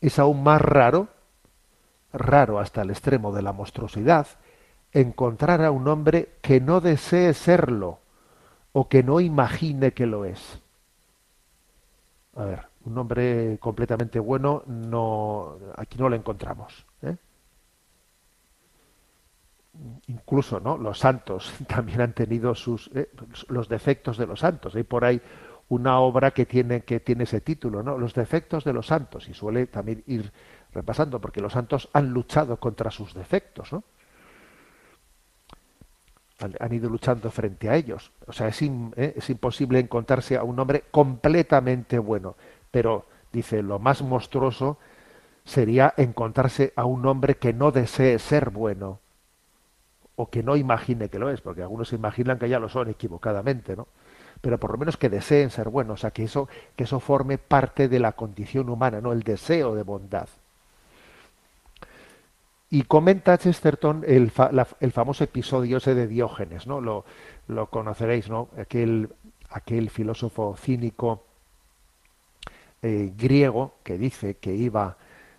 es aún más raro, raro hasta el extremo de la monstruosidad, encontrar a un hombre que no desee serlo o que no imagine que lo es. A ver, un hombre completamente bueno no aquí no lo encontramos. ¿eh? Incluso, ¿no? Los santos también han tenido sus ¿eh? los defectos de los santos. Hay por ahí una obra que tiene que tiene ese título, ¿no? Los defectos de los santos y suele también ir repasando porque los santos han luchado contra sus defectos, ¿no? han, ido luchando frente a ellos. O sea, es, im- ¿eh? es imposible encontrarse a un hombre completamente bueno. Pero, dice, lo más monstruoso sería encontrarse a un hombre que no desee ser bueno o que no imagine que lo es, porque algunos imaginan que ya lo son equivocadamente, ¿no? Pero por lo menos que deseen ser buenos, o sea, que eso, que eso forme parte de la condición humana, ¿no? El deseo de bondad. Y comenta Chesterton el, el famoso episodio ese de Diógenes, ¿no? Lo, lo conoceréis, ¿no? Aquel, aquel filósofo cínico eh, griego que dice que iba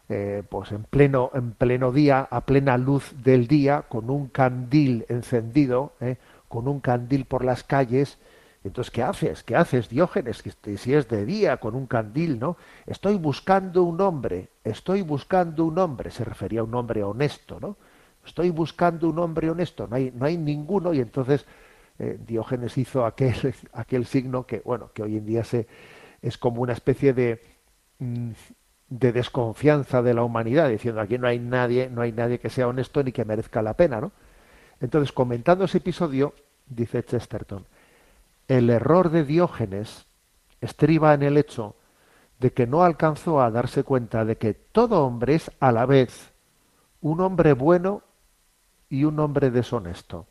eh, pues en pleno, en pleno día, a plena luz del día, con un candil encendido, ¿eh? con un candil por las calles. Entonces, ¿qué haces? ¿Qué haces, Diógenes? Este- si es de día, con un candil, ¿no? Estoy buscando un hombre, estoy buscando un hombre. Se refería a un hombre honesto, ¿no? Estoy buscando un hombre honesto. No hay, no hay ninguno. Y entonces Diógenes hizo aquel, aquel signo que, bueno, que hoy en día se, es como una especie de, mm, de desconfianza de la humanidad, diciendo aquí no hay nadie, no hay nadie que sea honesto ni que merezca la pena, ¿no? Entonces, comentando ese episodio, dice Chesterton, el error de Diógenes estriba en el hecho de que no alcanzó a darse cuenta de que todo hombre es a la vez un hombre bueno y un hombre deshonesto.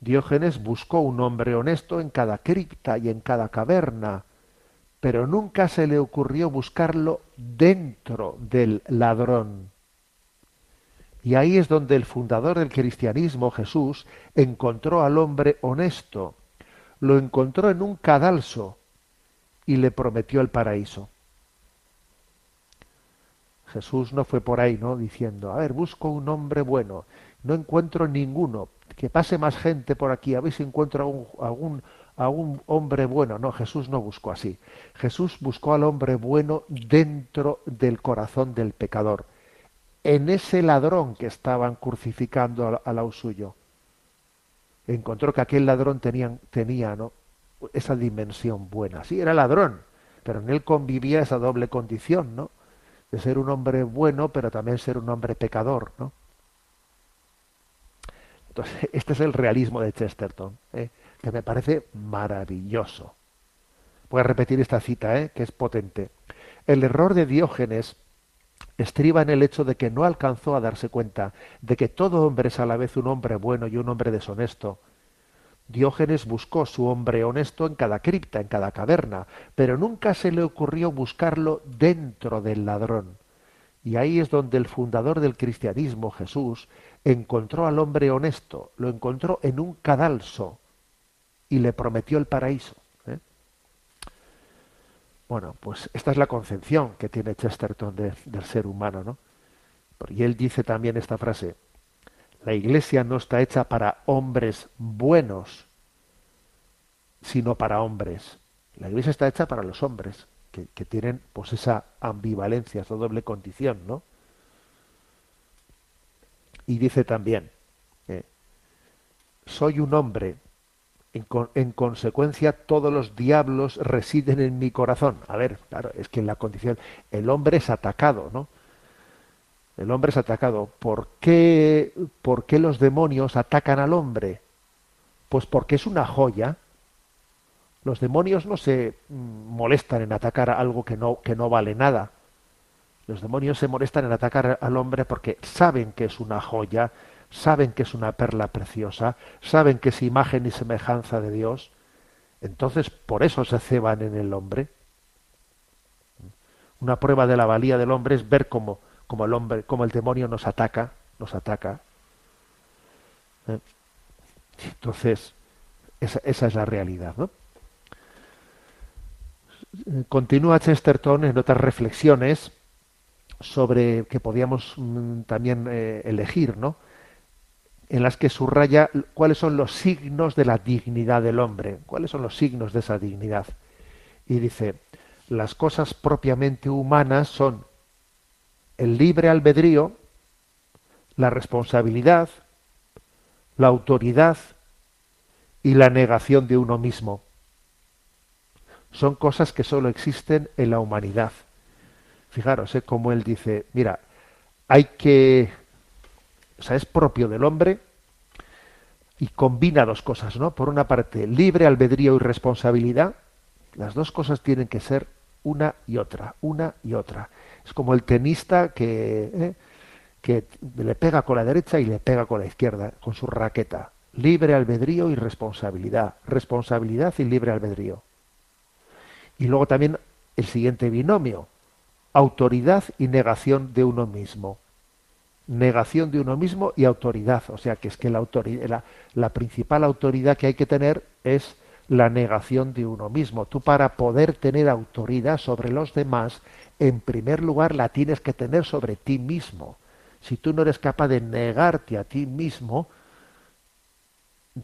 Diógenes buscó un hombre honesto en cada cripta y en cada caverna, pero nunca se le ocurrió buscarlo dentro del ladrón. Y ahí es donde el fundador del cristianismo, Jesús, encontró al hombre honesto, lo encontró en un cadalso y le prometió el paraíso. Jesús no fue por ahí, ¿no? Diciendo, a ver, busco un hombre bueno, no encuentro ninguno, que pase más gente por aquí, a ver si encuentro algún, algún, hombre bueno. No, Jesús no buscó así. Jesús buscó al hombre bueno dentro del corazón del pecador, en ese ladrón que estaban crucificando al, lado suyo. Encontró que aquel ladrón tenía, esa dimensión buena. Sí, era ladrón, pero en él convivía esa doble condición, ¿no? De ser un hombre bueno, pero también ser un hombre pecador, ¿no? este es el realismo de Chesterton, ¿eh? que me parece maravilloso. Voy a repetir esta cita, ¿eh? que es potente. El error de Diógenes estriba en el hecho de que no alcanzó a darse cuenta de que todo hombre es a la vez un hombre bueno y un hombre deshonesto. Diógenes buscó su hombre honesto en cada cripta, en cada caverna, pero nunca se le ocurrió buscarlo dentro del ladrón. Y ahí es donde el fundador del cristianismo, Jesús, encontró al hombre honesto, lo encontró en un cadalso y le prometió el paraíso. ¿eh? Bueno, pues esta es la concepción que tiene Chesterton del ser humano, ¿no? Y él dice también esta frase, la iglesia no está hecha para hombres buenos, sino para hombres. La iglesia está hecha para los hombres, que, que tienen pues esa ambivalencia, esa doble condición, ¿no? Y dice también, eh, soy un hombre, en, consecuencia todos los diablos residen en mi corazón. A ver, claro, es que en la condición, el hombre es atacado, ¿no? El hombre es atacado. ¿Por qué, ¿Por qué los demonios atacan al hombre? Pues porque es una joya. Los demonios no se mm, molestan en atacar a algo que no, que no vale nada. Los demonios se molestan en atacar al hombre porque saben que es una joya, saben que es una perla preciosa, saben que es imagen y semejanza de Dios. Entonces, por eso se ceban en el hombre. Una prueba de la valía del hombre es ver cómo, el hombre, cómo el demonio nos ataca, nos ataca. ¿Eh? Entonces, esa, esa, es la realidad, ¿no? Continúa Chesterton en otras reflexiones sobre que podíamos mm, también eh, elegir, ¿no? En las que subraya cuáles son los signos de la dignidad del hombre, cuáles son los signos de esa dignidad. Y dice, las cosas propiamente humanas son el libre albedrío, la responsabilidad, la autoridad y la negación de uno mismo. Son cosas que sólo existen en la humanidad. Fijaros, ¿eh? como él dice, mira, hay que, o sea, es propio del hombre y combina dos cosas, ¿no? Por una parte, libre albedrío y responsabilidad, las dos cosas tienen que ser una y otra, una y otra. Es como el tenista que, ¿eh? que le pega con la derecha y le pega con la izquierda, con su raqueta. Libre albedrío y responsabilidad. Responsabilidad y libre albedrío. Y luego también el siguiente binomio, autoridad y negación de uno mismo. Negación de uno mismo y autoridad. O sea que es que la, autoridad, la, principal autoridad que hay que tener es la negación de uno mismo. Tú para poder tener autoridad sobre los demás, en primer lugar la tienes que tener sobre ti mismo. Si tú no eres capaz de negarte a ti mismo,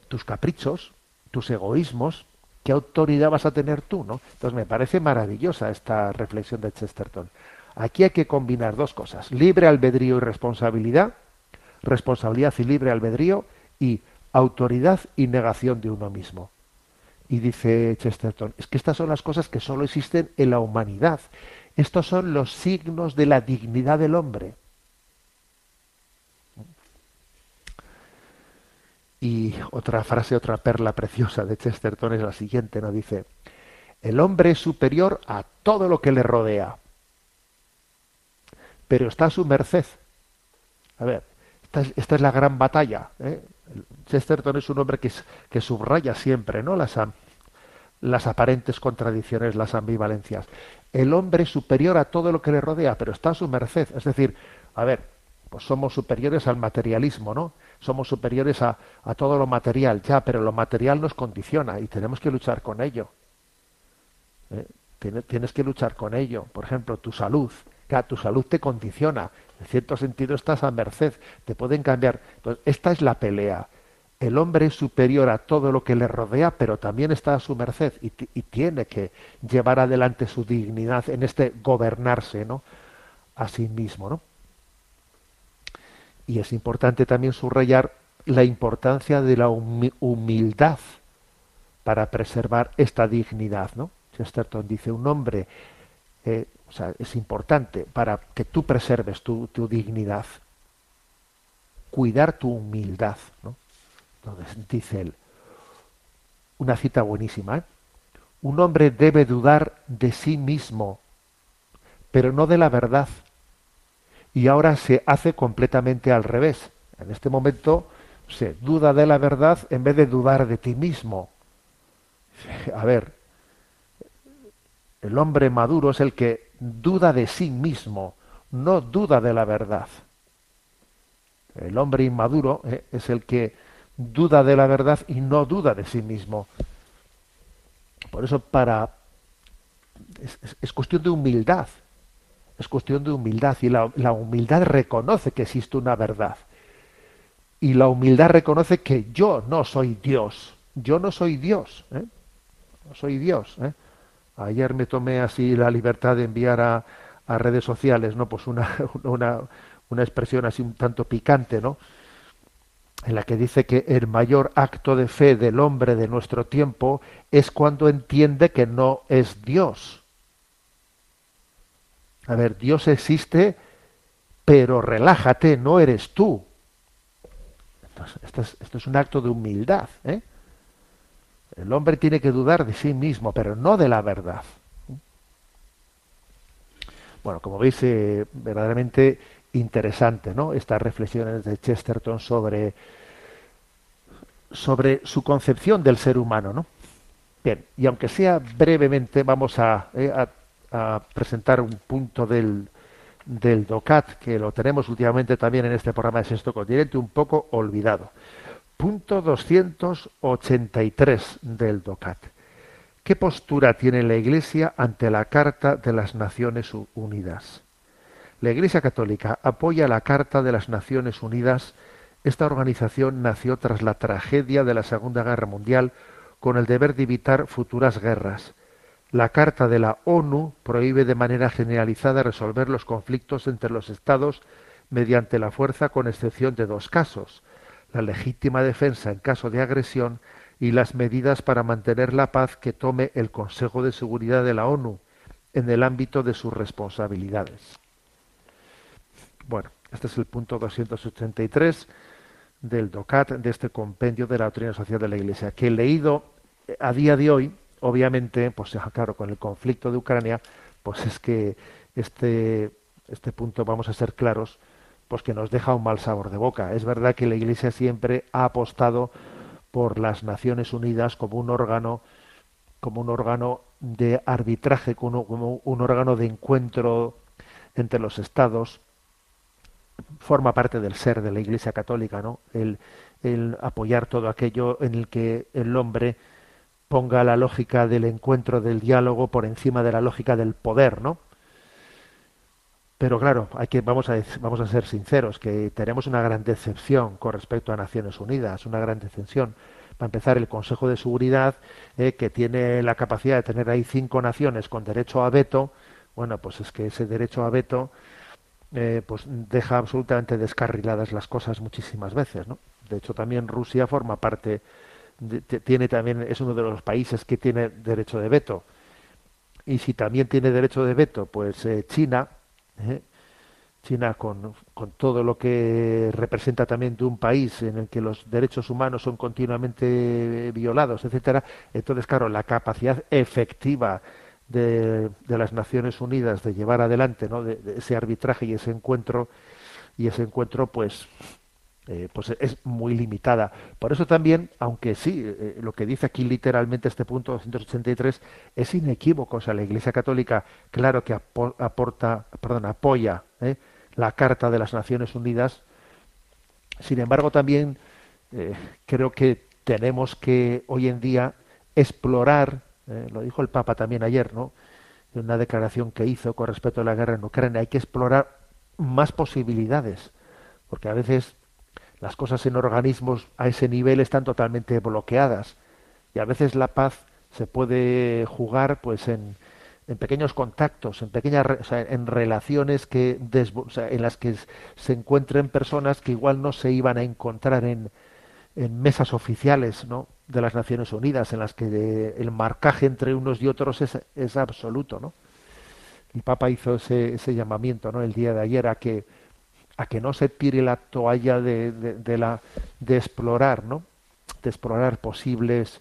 tus caprichos, tus egoísmos, ¿qué autoridad vas a tener tú? ¿no? Entonces me parece maravillosa esta reflexión de Chesterton. Aquí hay que combinar dos cosas, libre albedrío y responsabilidad, responsabilidad y libre albedrío y autoridad y negación de uno mismo. Y dice Chesterton, es que estas son las cosas que solo existen en la humanidad. Estos son los signos de la dignidad del hombre. Y otra frase, otra perla preciosa de Chesterton es la siguiente, ¿no? Dice, El hombre es superior a todo lo que le rodea, pero está a su merced. A ver, esta es, la gran batalla. ¿eh? Chesterton es un hombre que, que subraya siempre ¿no? las, las aparentes contradicciones, las ambivalencias. El hombre es superior a todo lo que le rodea, pero está a su merced. Es decir, a ver, pues somos superiores al materialismo, ¿no? Somos superiores a, a todo lo material, ya, pero lo material nos condiciona y tenemos que luchar con ello. ¿Eh? Tienes, que luchar con ello. Por ejemplo, tu salud. Ya, tu salud te condiciona. En cierto sentido estás a merced. Te pueden cambiar. Entonces, esta es la pelea. El hombre es superior a todo lo que le rodea, pero también está a su merced y, y tiene que llevar adelante su dignidad en este gobernarse, ¿no? A sí mismo, ¿no? Y es importante también subrayar la importancia de la humildad para preservar esta dignidad, ¿no? Chesterton dice, un hombre, eh, o sea, es importante para que tú preserves tu, dignidad, cuidar tu humildad, ¿no? Entonces, dice él, una cita buenísima, ¿eh? un hombre debe dudar de sí mismo, pero no de la verdad y ahora se hace completamente al revés. En este momento se duda de la verdad en vez de dudar de ti mismo. A ver, el hombre maduro es el que duda de sí mismo, no duda de la verdad. El hombre inmaduro eh, es el que duda de la verdad y no duda de sí mismo. Por eso para es cuestión de humildad es cuestión de humildad y la, humildad reconoce que existe una verdad. Y la humildad reconoce que yo no soy Dios. Yo no soy Dios. ¿eh? No soy Dios. ¿eh? Ayer me tomé así la libertad de enviar a, a redes sociales, ¿no? Pues una, una, una expresión así un tanto picante, ¿no? en la que dice que el mayor acto de fe del hombre de nuestro tiempo es cuando entiende que no es Dios. A ver, Dios existe, pero relájate, no eres tú. Esto, es, un acto de humildad. ¿eh? El hombre tiene que dudar de sí mismo, pero no de la verdad. Bueno, como veis, eh, verdaderamente interesante, ¿no? Estas reflexiones de Chesterton sobre, sobre su concepción del ser humano, ¿no? Bien, y aunque sea brevemente, vamos a, eh, a a presentar un punto del, del DOCAT, que lo tenemos últimamente también en este programa de Sexto Continente, un poco olvidado. Punto 283 del DOCAT. ¿Qué postura tiene la Iglesia ante la Carta de las Naciones Unidas? La Iglesia Católica apoya la Carta de las Naciones Unidas. Esta organización nació tras la tragedia de la Segunda Guerra Mundial con el deber de evitar futuras guerras la Carta de la ONU prohíbe de manera generalizada resolver los conflictos entre los Estados mediante la fuerza con excepción de dos casos, la legítima defensa en caso de agresión y las medidas para mantener la paz que tome el Consejo de Seguridad de la ONU en el ámbito de sus responsabilidades. Bueno, este es el punto 283 del DOCAT, de este compendio de la doctrina social de la Iglesia, que he leído a día de hoy obviamente, pues claro, con el conflicto de Ucrania, pues es que este, este punto, vamos a ser claros, pues que nos deja un mal sabor de boca. Es verdad que la Iglesia siempre ha apostado por las Naciones Unidas como un órgano, como un órgano de arbitraje, como, un órgano de encuentro entre los estados, forma parte del ser de la Iglesia Católica, ¿no? el apoyar todo aquello en el que el hombre ponga la lógica del encuentro, del diálogo, por encima de la lógica del poder, ¿no? Pero claro, hay que, vamos, a, vamos a ser sinceros, que tenemos una gran decepción con respecto a Naciones Unidas, una gran decepción. Para empezar, el Consejo de Seguridad, eh, que tiene la capacidad de tener ahí cinco naciones con derecho a veto, bueno, pues es que ese derecho a veto eh, pues deja absolutamente descarriladas las cosas muchísimas veces, ¿no? De hecho, también Rusia forma parte tiene también es uno de los países que tiene derecho de veto y si también tiene derecho de veto pues eh, China ¿eh? China con, con, todo lo que representa también de un país en el que los derechos humanos son continuamente violados, etcétera. Entonces, claro, la capacidad efectiva de, de las Naciones Unidas de llevar adelante ¿no? de, ese arbitraje y ese encuentro y ese encuentro, pues eh, pues es muy limitada. Por eso también, aunque sí, eh, lo que dice aquí literalmente este punto 283 es inequívoco. O sea, la Iglesia Católica, claro que aporta, perdón, apoya ¿eh? la Carta de las Naciones Unidas. Sin embargo, también creo que tenemos que hoy en día explorar, lo dijo el Papa también ayer, ¿no? En una declaración que hizo con respecto a la guerra en Ucrania, hay que explorar más posibilidades, porque a veces las cosas en organismos a ese nivel están totalmente bloqueadas y a veces la paz se puede jugar pues en, en pequeños contactos, en pequeñas en relaciones que en las que se encuentren personas que igual no se iban a encontrar en, en mesas oficiales ¿no? de las Naciones Unidas, en las que el marcaje entre unos y otros es, es absoluto. ¿no? El Papa hizo ese, ese llamamiento ¿no? el día de ayer a que a que no se tire la toalla de, de, la de explorar, ¿no? De explorar posibles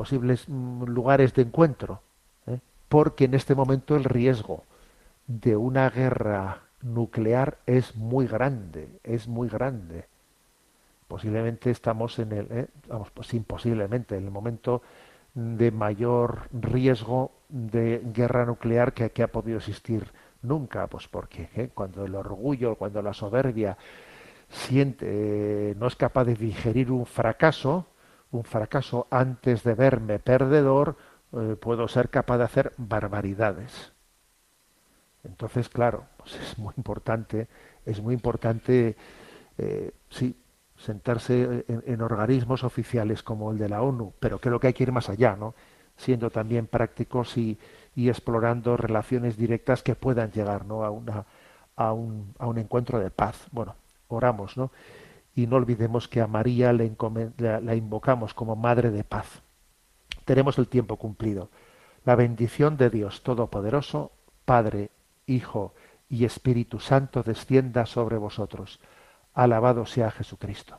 posibles mm, lugares de encuentro, ¿eh? porque en este momento el riesgo de una guerra nuclear es muy grande, es muy grande. Posiblemente estamos en el, ¿eh? vamos, pues imposiblemente, en el momento de mayor riesgo de guerra nuclear que, que ha podido existir Nunca, pues porque ¿eh? cuando el orgullo, cuando la soberbia siente, eh, no es capaz de digerir un fracaso, un fracaso antes de verme perdedor, eh, puedo ser capaz de hacer barbaridades. Entonces, claro, pues es muy importante, es muy importante, sí, sentarse en, en, organismos oficiales como el de la ONU, pero creo que hay que ir más allá, ¿no? Siendo también prácticos y, y explorando relaciones directas que puedan llegar ¿no? a, una, a, un, a un encuentro de paz. Bueno, oramos, ¿no? Y no olvidemos que a María le la, la invocamos como Madre de Paz. Tenemos el tiempo cumplido. La bendición de Dios Todopoderoso, Padre, Hijo y Espíritu Santo descienda sobre vosotros. Alabado sea Jesucristo.